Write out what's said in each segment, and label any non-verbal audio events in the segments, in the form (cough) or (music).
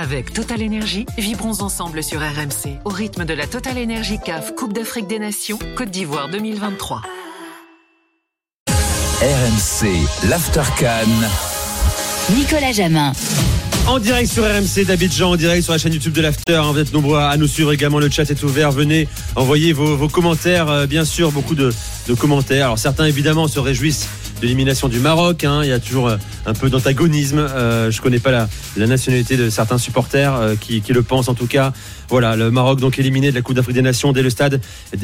Avec Total Énergie, vibrons ensemble sur RMC au rythme de la Total Énergie CAF Coupe d'Afrique des Nations Côte d'Ivoire 2023. RMC, l'Aftercan. Nicolas Jamin. En direct sur RMC d'Abidjan, en direct sur la chaîne YouTube de l'After. Hein, vous êtes nombreux à nous suivre également. Le chat est ouvert. Venez envoyer vos, vos commentaires. euh, bien sûr, beaucoup de, de commentaires. Alors certains évidemment se réjouissent l'élimination du Maroc. hein. Il y a toujours euh, un peu d'antagonisme. Euh, je connais pas la, la nationalité de certains supporters euh, qui, qui le pensent en tout cas. Voilà, le Maroc donc éliminé de la Coupe d'Afrique des Nations dès le stade.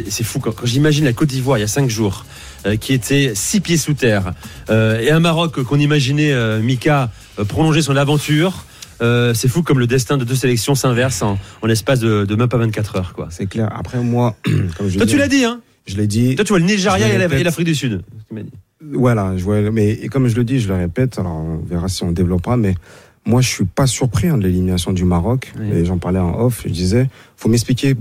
C'est fou quand, quand j'imagine la Côte d'Ivoire il y a cinq jours euh, qui était six pieds sous terre euh, et un Maroc qu'on imaginait euh, Mika prolonger son aventure. Euh, c'est fou comme le destin de deux sélections s'inverse en, en l'espace de, de même pas 24 heures. Quoi. C'est clair. Après, moi, (clears throat) comme je Toi, dis, tu l'as dit, hein Je l'ai dit. Toi, tu vois le Nigeria et l'Afrique du Sud. dit. Voilà, je vois, mais et comme je le dis, je le répète, alors on verra si on développera, mais moi je suis pas surpris hein, de l'élimination du Maroc. Oui. Et j'en parlais en off, je disais, faut m'expliquer.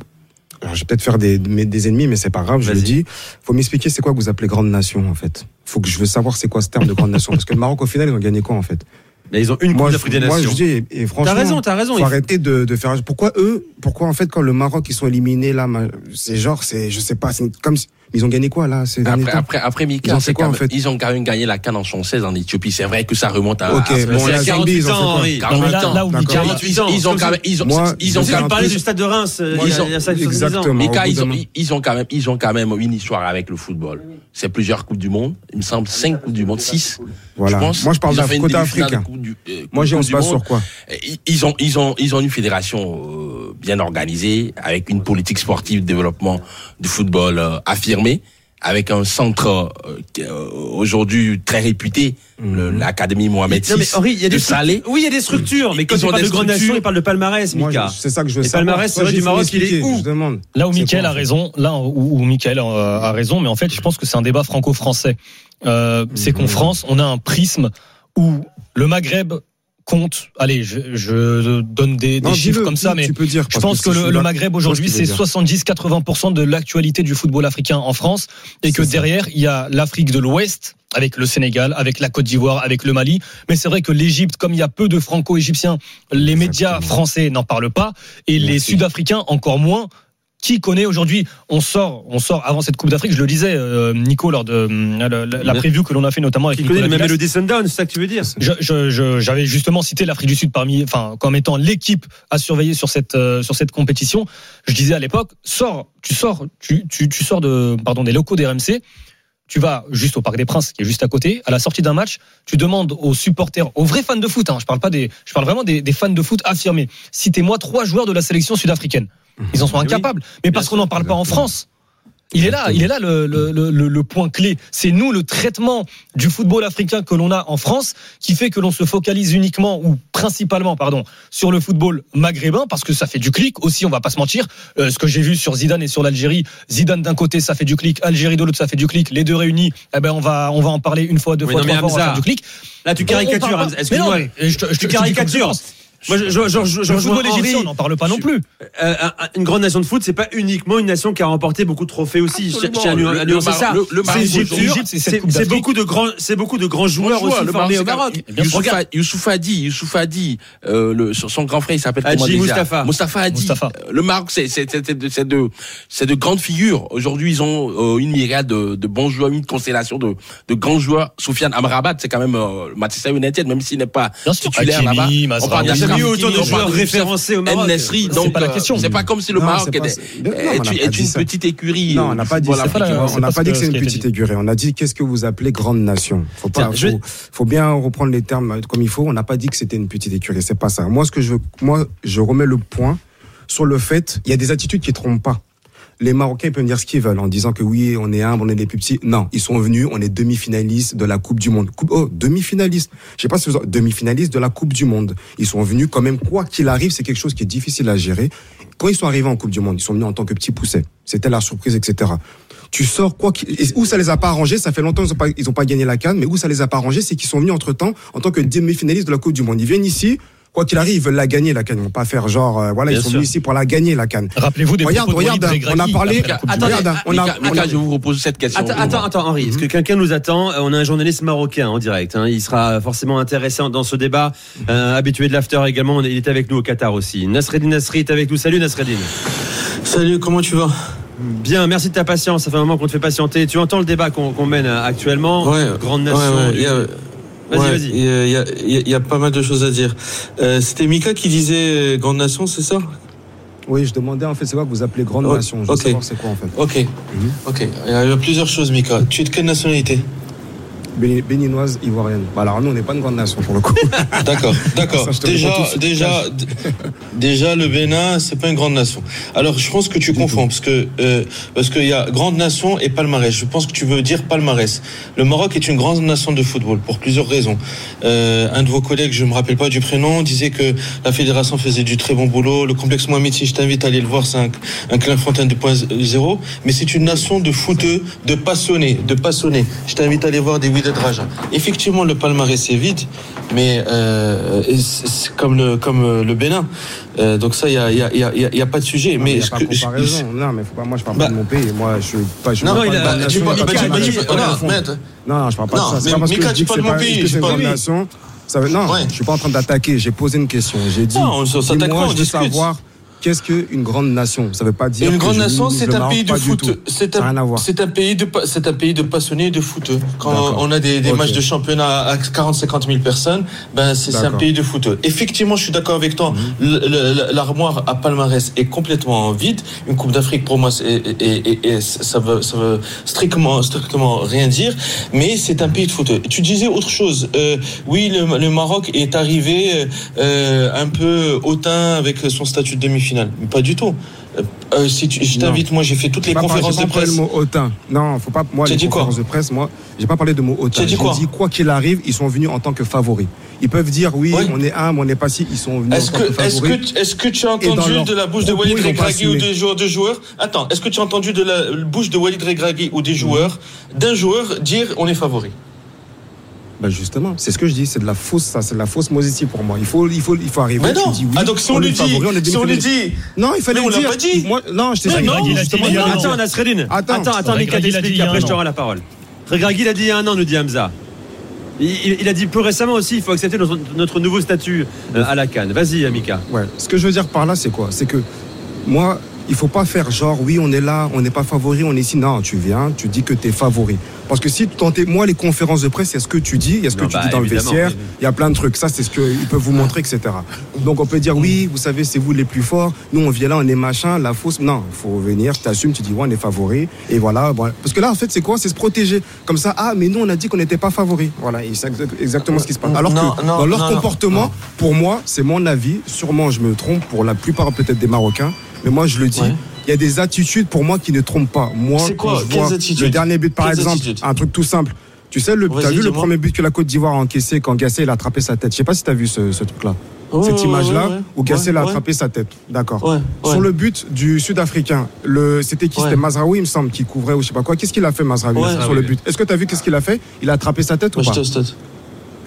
Alors je vais peut-être faire des, des, ennemis, mais c'est pas grave, je le dis. Faut m'expliquer c'est quoi que vous appelez grande nation en fait? Faut que je veux savoir c'est quoi ce terme de grande nation, parce que le Maroc au final ils ont gagné quoi en fait? Mais ils ont une Coupe d'Afrique des moi Nations. je dis, et, et franchement, T'as raison, t'as raison. faut Il faut- arrêter de, de faire. Pourquoi eux Pourquoi en fait quand le Maroc ils sont éliminés là, c'est genre, c'est, je sais pas, c'est comme si, ils ont gagné quoi là ces derniers Après, temps après, après Mika, Ils ont fait quoi, quand en même- fait ils ont quand même gagné la canne en 76 en Éthiopie. C'est vrai que ça remonte à. Ok, à- bon, c'est la à Zambie, 48 ils ont fait ans, quoi Henri. Car- Non, mais là, Attends, là où d'accord. Mika, Ils, ont, ils ont quand même, ils ont, Moi, ils ont quand même parlé du stade de Reims Moi, il y a- ils ont- 5 ans. exactement. Mika, ils ont, ils- quand même, ils ont quand même une histoire avec le football. C'est plusieurs coupes du monde. Il me semble cinq coupes du monde, six. Voilà. Je pense. Moi, je parle d'un côté africain. Euh, Moi, j'ai on se base sur quoi Ils- ont, ils ont, ils ont une fédération euh, bien organisée, avec une politique sportive de développement du football euh, avec un centre euh, euh, aujourd'hui très réputé, le- l'Académie Mohamed Non, mais VI Henri, il y a des de Salé. structures. Oui, il y a des structures, mais quand Ils il ont parle de grande nation, il parle de palmarès, Mika. c'est ça que je veux Et savoir. palmarès, c'est du Maroc, il est où Je demande. Là où quoi, a raison, là où, où Mickaël a, a raison, mais en fait, je pense que c'est un débat franco-français. Euh, C'est qu'en Mhm. France, on a un prisme où le Maghreb compte. Allez, je, je donne des, des chiffres comme ça, mais dire. je pense que, le, le Maghreb aujourd'hui, c'est dire. 70-80% de l'actualité du football africain en France, et que ça. derrière, il y a l'Afrique de l'Ouest, avec le Sénégal, avec la Côte d'Ivoire, avec le Mali. Mais c'est vrai que l'Égypte, comme il y a peu de franco-égyptiens, les médias français n'en parlent pas, et les. Sud-Africains encore moins. Qui connaît aujourd'hui On sort, on sort avant cette Coupe d'Afrique. Je le disais, euh, Nico, lors de euh, la, la- preview que l'on a fait notamment avec Qui connaît Nicolas Villas. Melody Sundown, c'est ça que tu veux dire J'avais justement cité l'Afrique du Sud parmi, enfin, comme étant l'équipe à surveiller sur cette euh, sur cette compétition. Je disais à l'époque, sors, tu sors, tu, tu, tu sors de pardon des locaux des RMC. Tu vas juste au Parc des Princes, qui est juste à côté. À la sortie d'un match, tu demandes aux supporters, aux vrais fans de foot. Hein, je parle pas des, je parle vraiment des, des fans de foot affirmés. Citez-moi trois joueurs de la sélection sud-africaine. Ils en sont incapables. Mais parce qu'on n'en parle pas en France. Il est là, il est là le, le, le, le- point clé. C'est nous le traitement du football africain que l'on a en France qui fait que l'on se focalise uniquement ou principalement, pardon, sur le football maghrébin parce que ça fait du clic aussi. On va pas se mentir. Euh, ce que j'ai vu sur Zidane et sur l'Algérie, Zidane d'un côté ça fait du clic, Algérie de l'autre ça fait du clic. Les deux réunis, eh ben on va on va en parler une fois, deux Oui, fois, non, trois fois, Hamza, faire du clic. Là, tu caricatures, excuse-moi. je te- je je je caricatures. Moi, je, je, je, je, je Le rejoins football égyptien, Henri. on n'en parle pas non Je- plus. Euh, un- une grande nation de foot, c'est pas uniquement une nation qui a remporté beaucoup de trophées aussi. Tiens à nuancer ça. C'est beaucoup de grands, c'est beaucoup de grands joueurs aussi le formés au Maroc. Youssouf A- Youssouf Hadi, Youssouf Hadi, euh, son grand frère, il s'appelle comment déjà Hadi. Moustapha. Euh, Le Maroc, c'est de c'est de, grandes figures. Aujourd'hui, ils ont euh, une myriade de, bons joueurs, une constellation de, de grands joueurs. Soufiane Amrabat, c'est quand même euh, Manchester United, même s'il n'est pas titulaire là-bas. Mazraoui. On parle Y a eu autant de on joueurs référencés au Maroc. C'est donc pas la euh, question. c'est pas comme si le Maroc on est, n'a dit une petite écurie. Non, on euh, n'a du pas dit On n'a pas dit que- c'est ce une petite écurie. On a dit qu'est-ce que vous appelez grande nation? Faut pas, faut, faut bien reprendre les termes comme il faut. On n'a pas dit que c'était une petite écurie. C'est pas ça. Moi, ce que je veux, moi, je remets le point sur le fait, il y a des attitudes qui trompent pas. Les Marocains peuvent dire ce qu'ils veulent en disant que oui, on est humble, on est les plus petits. Non, ils sont venus, on est demi-finalistes de la Coupe du Monde. Oh, demi-finalistes. Je sais pas si vous demi-finalistes de la Coupe du Monde. Ils sont venus quand même, quoi qu'il arrive, c'est quelque chose qui est difficile à gérer. Quand ils sont arrivés en Coupe du Monde, ils sont venus en tant que petits poussets. C'était la surprise, etc. Tu sors quoi où ça les a pas arrangés, ça fait longtemps qu'ils ont pas, pas gagné la canne, mais où ça les a pas arrangés, c'est qu'ils sont venus entre temps en tant que demi-finalistes de la Coupe du Monde. Ils viennent ici, quoi qu'il arrive, ils veulent la gagner la canne. Ils vont pas faire genre, euh, voilà, Bien ils sont sûr. venus ici pour la gagner la canne. Rappelez-vous des Regarde, propos de regarde, Walid on a parlé- après la Coupe du Attendez, Monde. Regarde, on a, Mika, on a- je vous repose cette question. Attends, attends, attends, Henri, est-ce que quelqu'un nous attend Euh, On a un journaliste marocain en direct. hein. Il sera forcément intéressé dans ce débat. Euh, habitué de l'after également. Il est avec nous au Qatar aussi. Nasreddin Nasri est avec nous. Salut Nasreddin. Salut, comment tu vas? Bien, merci de ta patience. Ça fait un moment qu'on te fait patienter. Tu entends le débat qu'on qu'on mène euh, actuellement. Ouais, Grande ouais, nation. ouais, il y a- Vas-y, ouais, vas-y. Il y, a- y y pas mal de choses à dire. Euh, C'était Mika qui disait euh, Grande Nation, c'est ça? Oui, je demandais en fait, c'est quoi que vous appelez grande Oh, nation? Je veux ok. savoir c'est quoi en fait. Ok. Ok. Il y a plusieurs choses, Mika. Tu es de quelle nationalité? Béninoise, ivoirienne. Bah, alors nous, on n'est pas une grande nation pour le coup. (laughs) D'accord, d'accord. Déjà, déjà, déjà, le Bénin, c'est pas une grande nation. Alors, je pense que tu confonds parce que euh, parce qu'il y a grande nation et palmarès. Je pense que tu veux dire palmarès. Le Maroc est une grande nation de football pour plusieurs raisons. Euh, un de vos collègues, je me rappelle pas du prénom, disait que la fédération faisait du très bon boulot. Le complexe Mohamed, si je t'invite à aller le voir, c'est un, un Clairefontaine 2.0. Mais c'est une nation de footeux, de passionnés, de passionnés. Je t'invite à aller voir des Raja. Effectivement, le palmarès est vide, mais euh, comme le comme euh, le Bénin. Euh, donc ça, il y a y y y pas de sujet. Non, mais pas. Non, faut pas, moi, je parle Bah- pas de mon pays. Moi, je suis pas. Je Non, il a- tu pas de de je parle pas de ça. Mais Mika, tu parles de mon pays, je parle de non, suis pas en train d'attaquer. J'ai posé une question. J'ai dit. Non, on s'attaque pas, on discute. savoir qu'est-ce qu'une grande nation? Ça veut pas dire. Une grande nation, c'est un pays de foot. C'est un, pays de, c'est un pays de passionnés de foot. Quand on a des, des matchs de championnat à 40-50 000 personnes, ben c'est un. Mhm. pays de foot. Effectivement, je suis d'accord avec toi. Le- L'armoire à palmarès est complètement vide. Une Coupe d'Afrique pour moi, et ça veut, ça veut strictement, strictement rien dire. Mais c'est un pays de foot. Tu disais autre chose. Euh, oui, le, le Maroc est arrivé euh, un peu hautain avec son statut de demi-finale. Mais Pas du tout. Euh, euh, si tu, je t'invite, moi j'ai fait toutes les pas conférences j'ai de pas parlé presse. le mot hautain. Non, faut pas. Moi, les dit quoi conférences de presse, moi, j'ai pas parlé de mot hautain. J'ai quoi dit quoi qu'il arrive, ils sont venus en tant que favoris. Ils peuvent dire oui, Oui. on est humble, on est pas si. Ils sont venus Est-ce en tant que, est-ce favoris. que, est-ce que tu as entendu de la bouche de Walid pas Regragui ou des joueurs, de joueurs? Attends, est-ce que tu as entendu de la bouche de Walid Regragui ou des joueurs, d'un joueur dire on est favori? Bah justement, c'est ce que je dis, c'est de la fausse, ça, c'est de la fausse modestie pour moi. Il faut, il faut, il faut arriver. Mais tu non dis oui, Ah donc si on, est lui dit, favori, on est si on lui dit non, il fallait Mais on le l'a dire. pas dit. Moi, non, je t'ai dit. non, justement. Attends, Nasreddin. Attends. attends, attends, Mika l'a a après je rends la parole. Regragui, il a dit il y a un an, nous dit Hamza. Il, a dit plus récemment aussi, il faut accepter notre, notre nouveau statut euh, à la Cannes. Vas-y, Mika. Ouais. Ce que je veux dire par là, c'est quoi? C'est que moi, il faut pas faire genre, oui, on est là, on n'est pas favori, on est ici. Non, tu viens, tu dis que tu es favori. Parce que si tu tentes, moi, les conférences de presse, il y a ce que tu dis, il y a ce que Non, tu bah, dis dans le vestiaire, oui. il y a plein de trucs. Ça, c'est ce qu'ils peuvent vous montrer, etc. Donc, on peut dire, oui, vous savez, c'est vous les plus forts. Nous, on vient là, on est machin, la fausse. Non, il faut venir, tu t'assumes, tu dis, ouais, on est favori. Et voilà. bon. Parce que là, en fait, c'est quoi? C'est se protéger. Comme ça, ah, mais nous, on a dit qu'on n'était pas favori. Voilà, et c'est exa- exactement ce qui se passe. Alors Non, que non, dans leur comportement, non. pour moi, c'est mon avis. Sûrement, je me trompe pour la plupart peut-être des Marocains. Mais moi, je le dis. Ouais. Il y a des attitudes pour moi qui ne trompent pas. Moi, quoi quand je vois le dernier but, par exemple, attitudes un truc tout simple. Tu sais, le, t'as vu le premier but que la Côte d'Ivoire a encaissé quand Gasset il a attrapé sa tête? Je sais pas si tu as vu ce, ce truc-là. Ouais, Cette image-là ouais, ouais. où Gasset a attrapé sa tête. D'accord. Sur le but du Sud-Africain, le, c'était qui. C'était Mazraoui, il me semble, qui couvrait ou je sais pas quoi. Qu'est-ce qu'il a fait, Mazraoui, sur le but? Est-ce que tu as vu qu'est-ce qu'il a fait? Il a attrapé sa tête ou pas?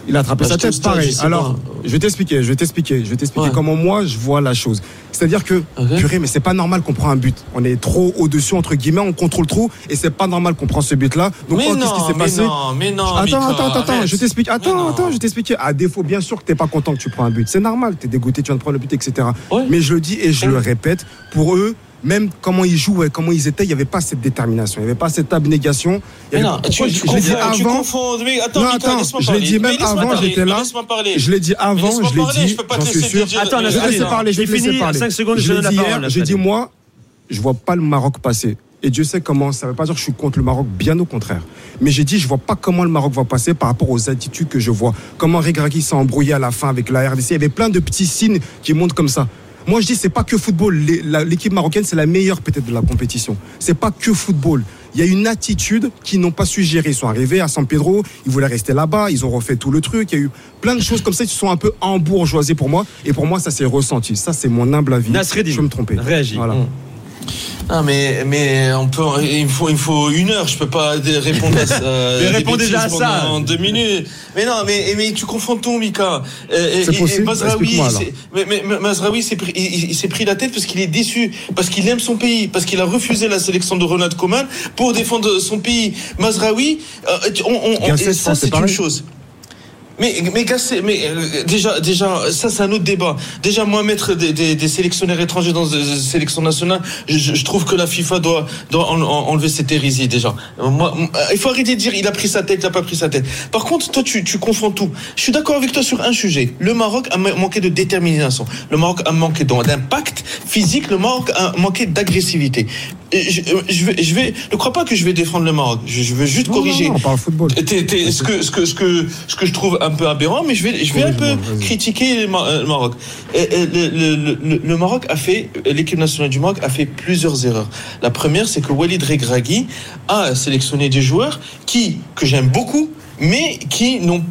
il a attrapé Bah, sa tête, pareil. Alors. Je vais t'expliquer, je vais t'expliquer, je vais t'expliquer Ouais. comment moi je vois la chose. C'est-à-dire que, purée, mais c'est pas normal qu'on prend un but. On est trop au-dessus, entre guillemets, on contrôle trop, et c'est pas normal qu'on prend ce but-là. Donc, oh, qu'est-ce qui s'est mais passé non, mais non. Attends, attends, attends, attends, je t'explique. Attends, attends, je t'explique. À défaut, bien sûr que t'es pas content que tu prends un but. C'est normal, t'es dégoûté, tu viens de prendre le but, etc. Ouais. Mais je le dis et je le répète, pour eux, même comment ils jouaient, comment ils étaient, il n'y avait pas cette détermination, il n'y avait pas cette abnégation. Mais avait- non, tu, Pourquoi tu je, je l'ai dit confonds, tu avant. confonds. Mais attends, Non, je l'ai parler. dit même avant, parler, j'étais là. Je l'ai dit avant, je l'ai parler, dit, je peux pas j'en te suis laisser sûr. dire- Attends, Je vais laisser parler, je vais laisser fini, parler. cinq secondes, je je donne la parole, j'ai dit moi, je vois pas le Maroc passer. Et Dieu sait comment, ça veut pas dire que je suis contre le Maroc, bien au contraire. Mais j'ai dit, je vois pas comment le Maroc va passer par rapport aux attitudes que je vois. Comment Regragui s'est embrouillé à la fin avec la RDC. Il y avait plein de petits signes qui montrent comme ça. Moi, je dis, c'est pas que football. L'équipe marocaine, c'est la meilleure peut-être de la compétition. C'est pas que football. Il y a une attitude qu'ils n'ont pas su gérer. Ils sont arrivés à San Pedro, ils voulaient rester là-bas, ils ont refait tout le truc. Il y a eu plein de choses comme ça qui sont un peu embourgeoisées pour moi. Et pour moi, ça s'est ressenti. Ça, c'est mon humble avis. Nasreddin, Je peux me tromper. réagis. Voilà. Non, mais, mais on peut, il me faut, il me faut une heure. Je peux pas répondre à ça. (laughs) Mais réponds déjà à ça. pendant deux minutes. Mais non, mais, mais tu confonds tout, Mika. C'est possible Mazraoui, mais, mais, s'est pris, il, s'est pris la tête parce qu'il est déçu, parce qu'il aime son pays, parce qu'il a refusé la sélection de Ronald Koeman pour défendre son pays. Mazraoui, euh, on, on, on- ça c'est une chose. Mais, mais Gasset, mais euh, déjà, déjà, ça c'est un autre débat. Déjà, moi mettre des, des, des sélectionnaires étrangers dans des sélections nationales, je, je- trouve que la FIFA doit, doit en- en- enlever cette hérésie déjà. Euh, Moi, euh, il faut arrêter de dire il a pris sa tête, il a pas pris sa tête. Par contre, toi, tu, tu confonds tout. Je suis d'accord avec toi sur un sujet. Le Maroc a ma- manqué de détermination. Le Maroc a manqué d'impact physique. Le Maroc a manqué d'agressivité. Je, je vais, je vais, ne crois pas que je vais défendre le Maroc. Je, je veux juste Non, corriger. non, on parle football. Ce, que, ce, que, ce, que, ce que je trouve un peu aberrant, mais je vais, je vais un peu critiquer le, euh, Maroc. Le, le, le, le Maroc a fait, l'équipe nationale du Maroc a fait plusieurs erreurs. La première, c'est que Walid Regragui a sélectionné des joueurs qui, que j'aime beaucoup, mais qui n'ont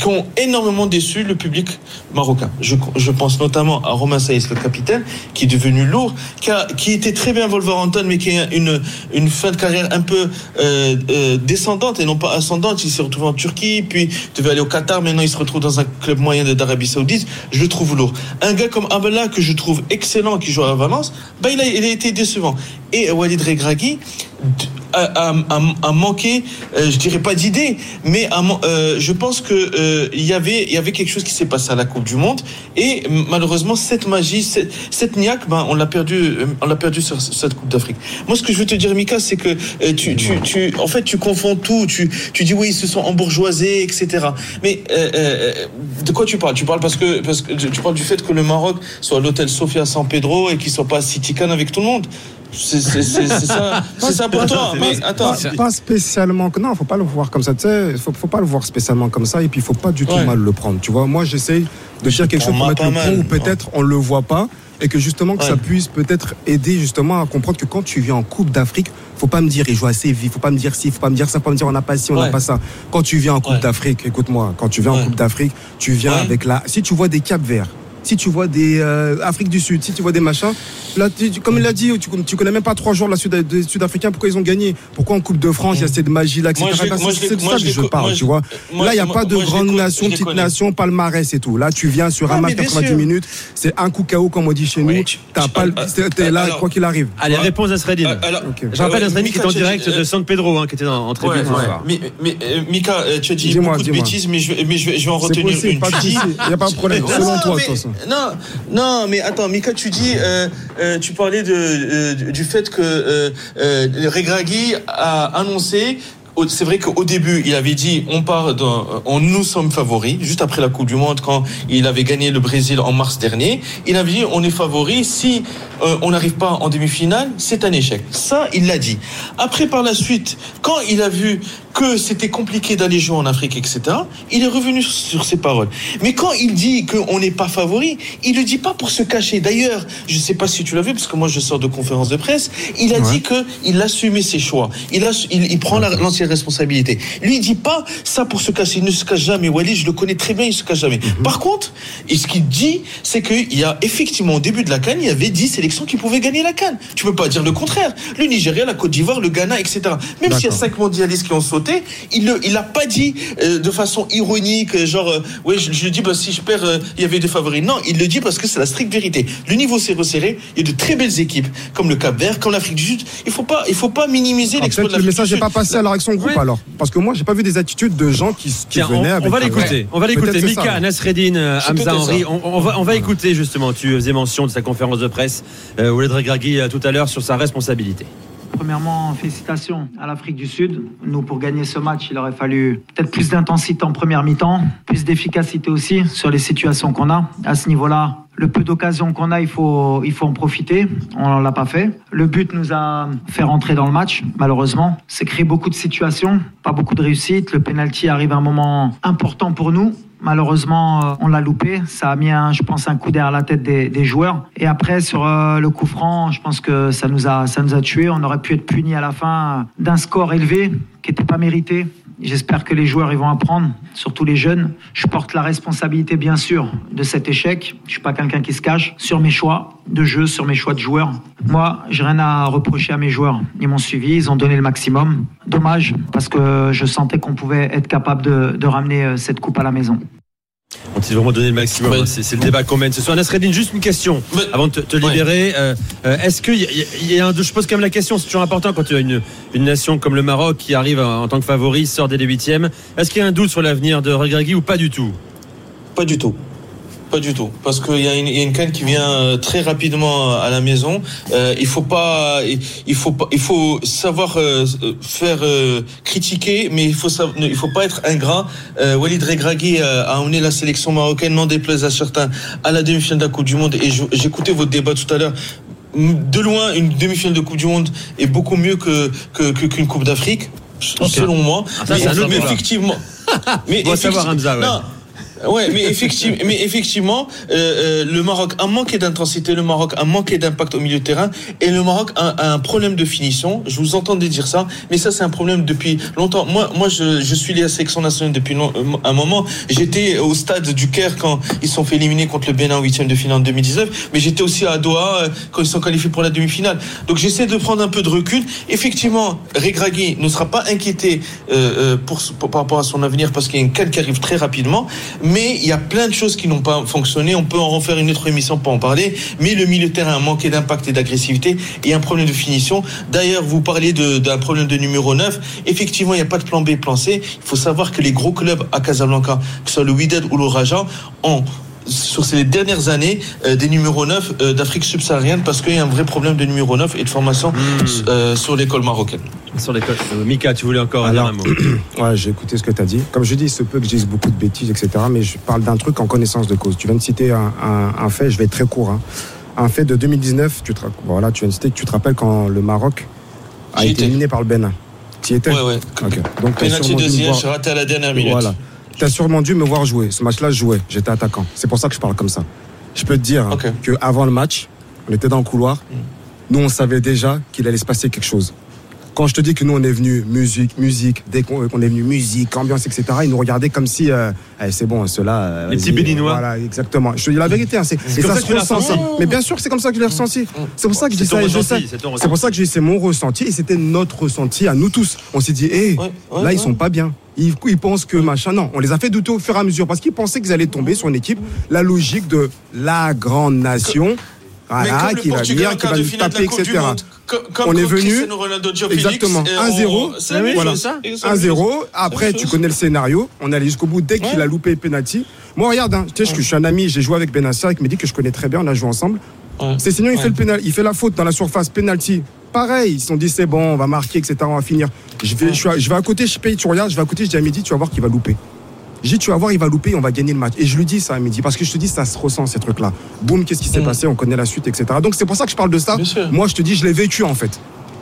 qui ont énormément déçu le public marocain. Je, je pense notamment à Romain Saïs, le capitaine, qui est devenu lourd, qui, a, qui était très bien Wolverhampton, mais qui a une, une fin de carrière un peu euh, euh, descendante et non pas ascendante. Il s'est retrouvé en Turquie, puis devait aller au Qatar, maintenant il se retrouve dans un club moyen d'Arabie Saoudite. Je le trouve lourd. Un gars comme Abella, que je trouve excellent, qui joue à Valence, bah, il, a, il a été décevant. Et Walid Regragui a, manqué, euh, je dirais pas d'idées, mais euh, je pense que euh, y avait y avait quelque chose qui s'est passé à la Coupe du Monde et malheureusement cette magie, cette, cette niaque, ben on l'a perdu, euh, on l'a perdu sur cette Coupe d'Afrique. Moi, ce que je veux te dire, Mika, c'est que tu, tu, tu, en fait, tu confonds tout. Tu, tu dis oui, ils se sont embourgeoisés, etc. Mais de quoi tu parles? Tu parles parce que parce que tu parles du fait que le Maroc soit à l'hôtel Sofia San Pedro et qu'il soit pas à City Can avec tout le monde. C'est ça, (laughs) ça pour toi. Mais attends, Pas, pas spécialement. Non, faut pas le voir comme ça. Tu sais, faut, faut pas le voir spécialement comme ça. Et puis, faut pas du tout Ouais. mal le prendre. Tu vois, moi, j'essaye de dire quelque chose pour mettre le point ou peut-être on le voit pas. Et que justement, que Ouais. ça puisse peut-être aider justement à comprendre que quand tu viens en Coupe d'Afrique, faut pas me dire il joue assez vite, faut pas me dire ci, faut pas me dire ça, faut pas me dire on n'a pas ci, on n'a Ouais. pas ça. Quand tu viens en Coupe Ouais. d'Afrique, écoute-moi, quand tu viens en. Coupe d'Afrique, tu viens avec la. Si tu vois des Cap Verts, si tu vois des euh, Afrique du Sud, si tu vois des machins, là, tu- comme il l'a dit, tu, tu connais même pas trois joueurs la Sud, des Sud-Africains, pourquoi ils ont gagné? Pourquoi en Coupe de France, il y a cette magie là, etc. C'est de moi, ça que je parle, tu vois? moi, là, il n'y a pas de grande nation, petite nation, palmarès et tout. Là, tu viens sur un match mais bien 90 sûr. minutes, c'est un coup KO, comme on dit chez nous. tu- T'as pas, le- euh, t'es- t'es là, quoi qu'il arrive. Allez, réponse à Sredin. Euh, Ok. Je rappelle euh, à Sredin qui est en direct euh, de San Pedro, hein, qui était en, tribune ce soir. Euh, Mika, euh, tu as dit Dis-moi, beaucoup de bêtises, mais je, vais- en retenir une. Il n'y a pas de problème. Selon toi, de toute façon. Non, non, mais attends, Mika, tu dis, euh, euh, tu parlais euh, du fait que euh, Regragui a annoncé. C'est vrai qu'au début, il avait dit on part, on nous sommes favoris. Juste après la Coupe du Monde, quand il avait gagné le Brésil en mars dernier, il avait dit on est favoris. Si on n'arrive pas en demi-finale, c'est un échec. Ça, il l'a dit. Après, par la suite, quand il a vu que c'était compliqué d'aller jouer en Afrique, etc., il est revenu sur ses paroles. Mais quand il dit qu'on n'est pas favori, il ne le dit pas pour se cacher. D'ailleurs, je ne sais pas si tu l'as vu, parce que moi je sors de conférence de presse, il a Ouais. dit qu'il assumait ses choix. Il, a, il, il prend la- l'entière responsabilité. Lui, il dit pas ça pour se cacher. Il ne se cache jamais. Wally, je le connais très bien, il se cache jamais. Mhm. Par contre, et ce qu'il dit, c'est qu'il y a effectivement au début de la Cannes, il y avait 10 sélections qui pouvaient gagner la Cannes. Tu peux pas dire le contraire. Le Nigeria, la Côte d'Ivoire, le Ghana, etc. Même s'il y a D'accord. cinq mondialistes qui ont sauté, il ne, il a pas dit euh, de façon ironique, euh, genre, euh, ouais, je, je le dis, bah, si je perds, euh, il y avait des favoris. Non, il le dit parce que c'est la stricte vérité. Le niveau s'est resserré. Il y a de très belles équipes, comme le Cap Vert, comme l'Afrique du Sud. Il faut pas, il faut pas minimiser l'exploit de le l'Afrique du message n'est pas passé à la réaction groupe Ouais. alors. Parce que moi, j'ai pas vu des attitudes de gens qui, qui Tiens, on, venaient on avec. va un- l'écouter. On va l'écouter. Ça. Mika, Nasreddin, Hamza Henry. On, on va, on va écouter justement. Tu faisais mention de sa conférence de presse, euh, Regragui, euh, tout à l'heure sur sa responsabilité. Premièrement, félicitations à l'Afrique du Sud. Nous, pour gagner ce match, il aurait fallu peut-être plus d'intensité en première mi-temps, plus d'efficacité aussi sur les situations qu'on a. À ce niveau-là, le peu d'occasions qu'on a, il faut, il faut en profiter. On ne l'a pas fait. Le but nous a fait rentrer dans le match, malheureusement. C'est créer beaucoup de situations, pas beaucoup de réussite. Le penalty arrive à un moment important pour nous. Malheureusement, euh, on l'a loupé. Ça a mis, un, je pense, un coup derrière la tête des, joueurs. Et après, sur euh, le coup franc, je pense que ça nous a, ça nous a tués. On aurait pu être puni à la fin d'un score élevé qui n'était pas mérité. J'espère que les joueurs ils vont apprendre, surtout les jeunes. Je porte la responsabilité bien sûr de cet échec. Je suis pas quelqu'un qui se cache sur mes choix de jeu, sur mes choix de joueurs. Moi, j'ai rien à reprocher à mes joueurs. Ils m'ont suivi, ils ont donné le maximum. Dommage parce que je sentais qu'on pouvait être capable de, ramener euh, cette coupe à la maison. Ont-ils vraiment donné le maximum Ouais. C'est c'est le débat qu'on mène ce soir. Nasreddin, juste une question Ouais. avant de te, te Ouais. libérer. Euh, euh, Est-ce qu'il y, a- il y a un, je pose quand même la question, c'est toujours important quand tu as une, une nation comme le Maroc qui arrive en, en tant que favori, sort dès les huitièmes. Est-ce qu'il y a un doute sur l'avenir de Regragui ou pas du tout? Pas du tout. Pas du tout, parce qu'il y a une, il y a une canne qui vient euh, très rapidement à la maison. Euh, il faut pas, il faut pas, il faut savoir euh, euh, faire euh, critiquer, mais il faut savoir, il faut pas être ingrat. Euh, Walid Regragui euh, a emmené la sélection marocaine, non déplaise à certains, à la demi-finale de la Coupe du Monde. Et j'écoutais votre débat tout à l'heure. De loin, une demi-finale de Coupe du Monde est beaucoup mieux que qu'une Coupe d'Afrique, selon moi. Ah, ça, mais un autre (laughs) mais effectivement, mais savoir, Hamza, ouais. non, Ouais, mais effectivement, mais effectivement, euh, euh, le Maroc a manqué d'intensité, le Maroc a manqué d'impact au milieu de terrain, et le Maroc a, un problème de finition. Je vous entendais dire ça, mais ça c'est un problème depuis longtemps. Moi, moi, je, je suis lié à la sélection nationale depuis long- euh, un moment. J'étais au stade du Caire quand ils sont fait éliminer contre le Bénin en huitième de finale en 2019, mais j'étais aussi à Doha quand ils sont qualifiés pour la demi-finale. Donc j'essaie de prendre un peu de recul. Effectivement, Regragui ne sera pas inquiété par rapport à son avenir parce qu'il y a une canne qui arrive très rapidement. Il y a plein de choses qui n'ont pas fonctionné. On peut en refaire une autre émission pour en parler. Mais le milieu de terrain a manqué d'impact et d'agressivité et un problème de finition. D'ailleurs, vous parlez d'un problème de numéro 9. Effectivement, il n'y a pas de plan B, plan C. Il faut savoir que les gros clubs à Casablanca, que ce soit le Wydad ou le Raja, ont sur ces dernières années euh, des numéros 9 euh, d'Afrique subsaharienne parce qu'il y a un vrai problème de numéro 9 et de formation euh, sur l'école marocaine. Sur. Euh, Mika, tu voulais encore dire Alors, un mot (clears throat) Ouais, j'ai écouté ce que tu as dit. Comme je dis, il se peut que je dise beaucoup de bêtises, etc. Mais je parle d'un truc en connaissance de cause. Tu viens de citer un, un- un fait, je vais être très court. hein. Un fait de 2019, tu te, voilà, tu viens de citer que tu te rappelles quand le Maroc a été éliminé par le Bénin. Tu y étais? Ouais, ouais. Ok. Donc, Penalty deuxième, j'ai raté à la dernière minute. Voilà. Tu as sûrement dû me voir jouer. Ce match-là, je jouais. J'étais attaquant. C'est pour ça que je parle comme ça. Je peux te dire hein, Ok. Mm. que avant le match, on était dans le couloir. Nous, on savait déjà qu'il allait se passer quelque chose. Quand je te dis que nous, on est venu musique, musique, dès qu'on est venu musique, ambiance, etc., ils nous regardaient comme si, euh, Eh, c'est bon, ceux-là. euh, Les petits Béninois. Voilà, exactement. Je te dis la vérité. hein, c'est- et ça ça se ressent. ça. Mais bien sûr, c'est comme ça que je l'ai ressenti. C'est pour ça que je dis ça. c'est pour ça que dis c'est mon ressenti et c'était notre ressenti à nous tous. On s'est dit, hé, Ouais, ouais, là, ils ouais. sont pas bien. Ils, ils pensent que machin. Non, on les a fait douter au fur et à mesure parce qu'ils pensaient qu'ils allaient tomber sur une équipe. La logique de la grande nation. Voilà, le qui va venir, en qui va nous taper, etc. Comme On est venu- Exactement. et 1-0. on- c'est la même Voilà. chose, ça. Et ça, 1-0. Après, tu connais le scénario. On allait jusqu'au bout dès qu'il Ouais. a loupé le penalty. Moi, regarde, hein, tu sais, je suis un ami, j'ai joué avec Benasser, qui me dit que je connais très bien, on a joué ensemble. Ouais. C'est sinon, il Ouais. fait le pénal, il fait la faute dans la surface, penalty. Pareil, ils se sont dit c'est bon, on va marquer, etc. On va finir. Je vais, je, vais à côté, je paye, tu regardes, je vais à côté, je dis à midi, tu vas voir qu'il va louper. Je dis, tu vas voir, il va louper, on va gagner le match. Et je lui dis ça à midi, parce que je te dis, ça se ressent, ces trucs-là. Boum, qu'est-ce qui s'est Mm. passé, on connaît la suite, etc. Donc c'est pour ça que je parle de ça. Moi, je te dis, je l'ai vécu, en fait.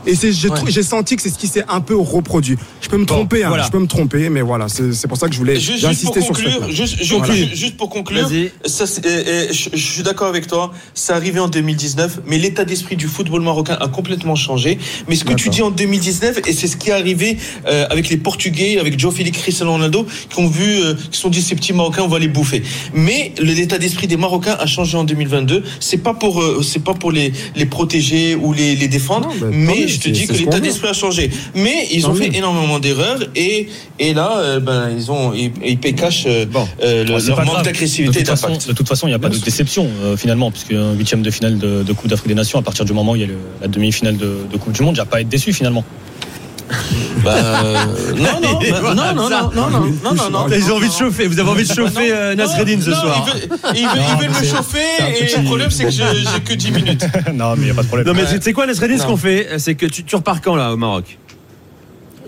Et c'est, j'ai, Ouais. trou- j'ai senti que c'est ce qui s'est un peu reproduit. Je peux me tromper, hein, je peux me tromper, mais voilà, c'est, c'est pour ça que je voulais Juste, insister sur ce juste, juste- Voilà. juste- juste pour conclure, ça, je, je suis d'accord avec toi. C'est arrivé en 2019, mais l'état d'esprit du football marocain a complètement changé. Mais ce que tu dis en 2019, et c'est ce qui est arrivé euh, avec les Portugais, avec Joe Félix, Cristiano Ronaldo, qui ont vu, euh, qui se sont dit ces petits Marocains, on va les bouffer. Mais le- l'état d'esprit des Marocains a changé en 2022. C'est pas pour, euh, c'est pas pour les, les protéger ou les, les défendre, Non, bah, mais je te dis que l'état d'esprit a changé. Mais ils ont fait énormément d'erreurs et et là, euh, ben ils ont ils, ils paient cash euh, Bon. euh, le- leur manque d'agressivité De toute façon, d'impact. de toute façon, il n'y a pas de déception finalement, puisque un huitième de finale de, de Coupe d'Afrique des Nations, à partir du moment où il y a le- la demi-finale de, de Coupe du Monde, il n'y a pas à être déçu finalement. Bah, euh, (laughs) non, non, bah, non, non, non, non, non, non, non, non. Ils ont envie de chauffer. Vous avez envie de chauffer euh, Nasreddin ce Non, soir. Ils veulent, ils veulent, ils veulent me c'est- chauffer c'est et petit- le problème c'est que j'ai que 10 minutes. (laughs) non, mais il n'y a pas de problème. Non mais Ouais. tu sais quoi Nasreddin ce Non. qu'on fait c'est que tu, tu repars quand là au Maroc?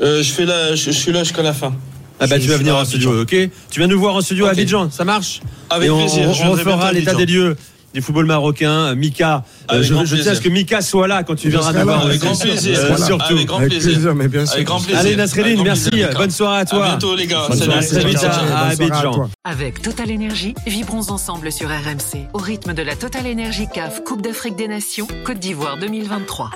Euh, je fais là, je, je suis là jusqu'à la fin. Ah bah Je- tu vas venir à en studio ok? Tu viens nous voir en studio à Ok. Abidjan ça marche? Avec Et on, plaisir. on, je on fera à l'état des lieux du football marocain Mika euh, Avec je, je tiens à ce plaisir. que Mika soit là quand tu viendras nous voir Avec grand aussi. plaisir. Euh, Voilà. surtout Avec grand Avec plaisir. plaisir, mais bien sûr. Avec grand plaisir. Allez Nasreddin merci plaisir, bonne soirée à À toi bientôt les gars. Bonne Salut. soirée. Très vite à, à à Abidjan. Avec Total Énergie, vibrons ensemble sur RMC au rythme de la Total Énergie CAF Coupe d'Afrique des Nations Côte d'Ivoire 2023.